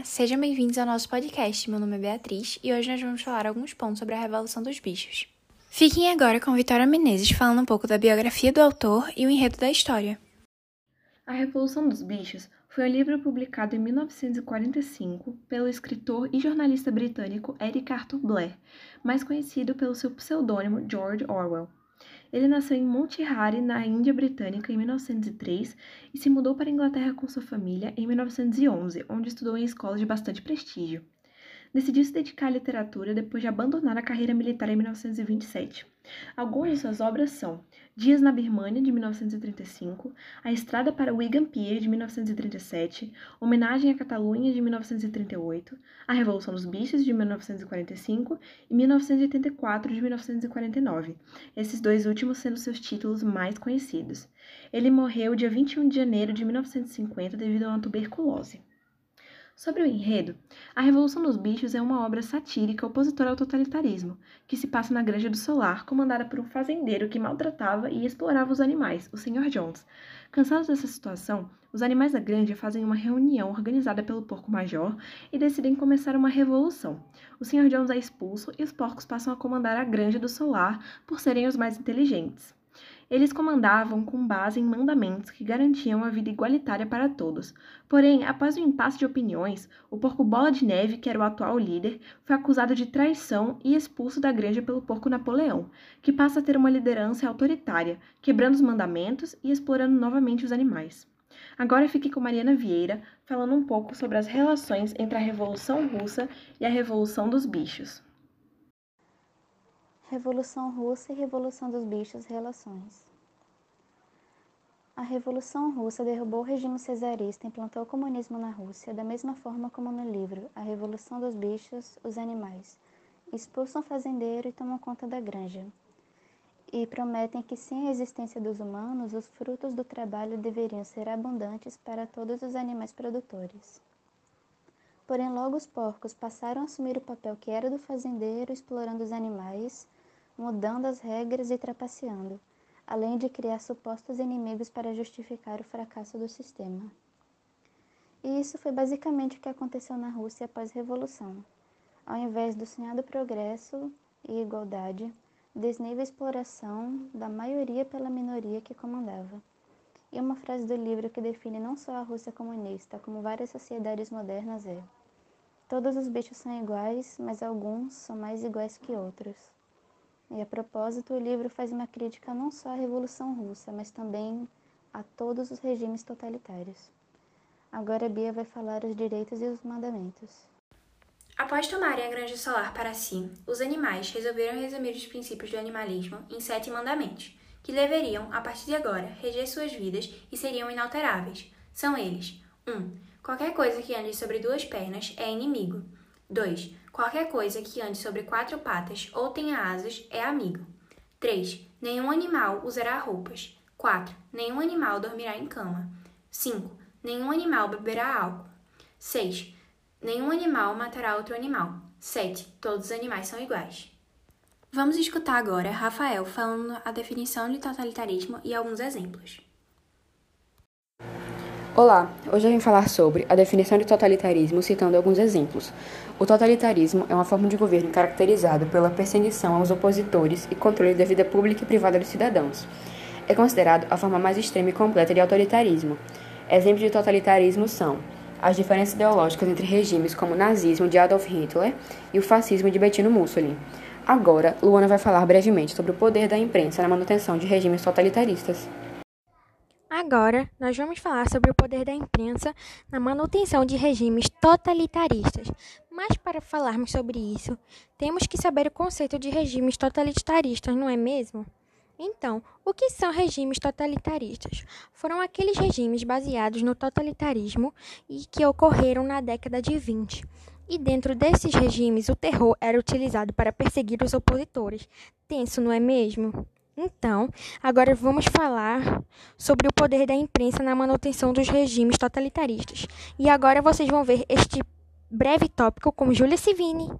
Olá, sejam bem-vindos ao nosso podcast. Meu nome é Beatriz e hoje nós vamos falar alguns pontos sobre a Revolução dos Bichos. Fiquem agora com Vitória Menezes falando um pouco da biografia do autor e o enredo da história. A Revolução dos Bichos foi um livro publicado em 1945 pelo escritor e jornalista britânico Eric Arthur Blair, mais conhecido pelo seu pseudônimo George Orwell. Ele nasceu em Monte Harry, na Índia Britânica, em 1903 e se mudou para a Inglaterra com sua família em 1911, onde estudou em escolas de bastante prestígio. Decidiu se dedicar à literatura depois de abandonar a carreira militar em 1927. Algumas de suas obras são Dias na Birmânia, de 1935, A Estrada para Wigan Pier, de 1937, Homenagem à Catalunha, de 1938, A Revolução dos Bichos, de 1945 e 1984, de 1949, esses dois últimos sendo seus títulos mais conhecidos. Ele morreu dia 21 de janeiro de 1950 devido a uma tuberculose. Sobre o enredo, A Revolução dos Bichos é uma obra satírica opositora ao totalitarismo, que se passa na Granja do Solar, comandada por um fazendeiro que maltratava e explorava os animais, o Sr. Jones. Cansados dessa situação, os animais da granja fazem uma reunião organizada pelo porco major e decidem começar uma revolução. O Sr. Jones é expulso e os porcos passam a comandar a Granja do Solar por serem os mais inteligentes. Eles comandavam com base em mandamentos que garantiam a vida igualitária para todos. Porém, após um impasse de opiniões, o porco Bola de Neve, que era o atual líder, foi acusado de traição e expulso da granja pelo porco Napoleão, que passa a ter uma liderança autoritária, quebrando os mandamentos e explorando novamente os animais. Agora fique com Mariana Vieira, falando um pouco sobre as relações entre a Revolução Russa e a Revolução dos Bichos. Revolução Russa e Revolução dos Bichos Relações A Revolução Russa derrubou o regime cesarista e implantou o comunismo na Rússia, da mesma forma como no livro A Revolução dos Bichos, os Animais. Expulsam o fazendeiro e tomam conta da granja. E prometem que, sem a existência dos humanos, os frutos do trabalho deveriam ser abundantes para todos os animais produtores. Porém, logo os porcos passaram a assumir o papel que era do fazendeiro, explorando os animais mudando as regras e trapaceando, além de criar supostos inimigos para justificar o fracasso do sistema. E isso foi basicamente o que aconteceu na Rússia após a Revolução. Ao invés do sonhado progresso e igualdade, desnível exploração da maioria pela minoria que comandava. E uma frase do livro que define não só a Rússia comunista, como várias sociedades modernas é: Todos os bichos são iguais, mas alguns são mais iguais que outros. E a propósito, o livro faz uma crítica não só à Revolução Russa, mas também a todos os regimes totalitários. Agora Bia vai falar os direitos e os mandamentos. Após tomarem a grande solar para si, os animais resolveram resumir os princípios do animalismo em sete mandamentos, que deveriam, a partir de agora, reger suas vidas e seriam inalteráveis. São eles: 1. Um, qualquer coisa que ande sobre duas pernas é inimigo. 2. Qualquer coisa que ande sobre quatro patas ou tenha asas é amigo. 3. Nenhum animal usará roupas. 4. Nenhum animal dormirá em cama. 5. Nenhum animal beberá álcool. 6. Nenhum animal matará outro animal. 7. Todos os animais são iguais. Vamos escutar agora Rafael falando a definição de totalitarismo e alguns exemplos. Olá, hoje eu vim falar sobre a definição de totalitarismo citando alguns exemplos. O totalitarismo é uma forma de governo caracterizada pela perseguição aos opositores e controle da vida pública e privada dos cidadãos. É considerado a forma mais extrema e completa de autoritarismo. Exemplos de totalitarismo são as diferenças ideológicas entre regimes como o nazismo de Adolf Hitler e o fascismo de Bettino Mussolini. Agora, Luana vai falar brevemente sobre o poder da imprensa na manutenção de regimes totalitaristas. Agora, nós vamos falar sobre o poder da imprensa na manutenção de regimes totalitaristas. Mas para falarmos sobre isso, temos que saber o conceito de regimes totalitaristas, não é mesmo? Então, o que são regimes totalitaristas? Foram aqueles regimes baseados no totalitarismo e que ocorreram na década de 20. E dentro desses regimes, o terror era utilizado para perseguir os opositores. Tenso, não é mesmo? Então, agora vamos falar sobre o poder da imprensa na manutenção dos regimes totalitaristas. E agora vocês vão ver este breve tópico com Júlia Civini.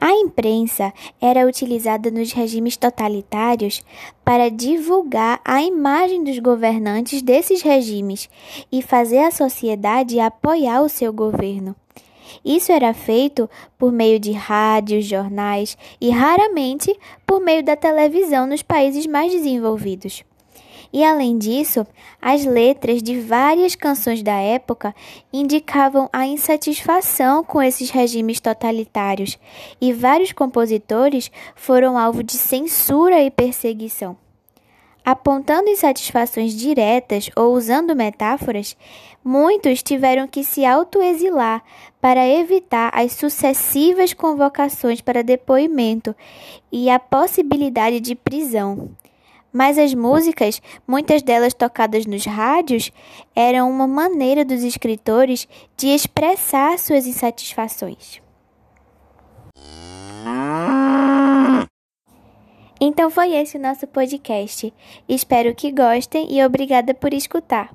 A imprensa era utilizada nos regimes totalitários para divulgar a imagem dos governantes desses regimes e fazer a sociedade apoiar o seu governo. Isso era feito por meio de rádios, jornais e raramente por meio da televisão nos países mais desenvolvidos. E além disso, as letras de várias canções da época indicavam a insatisfação com esses regimes totalitários, e vários compositores foram alvo de censura e perseguição. Apontando insatisfações diretas ou usando metáforas, muitos tiveram que se autoexilar para evitar as sucessivas convocações para depoimento e a possibilidade de prisão. Mas as músicas, muitas delas tocadas nos rádios, eram uma maneira dos escritores de expressar suas insatisfações. Então foi esse o nosso podcast. Espero que gostem e obrigada por escutar.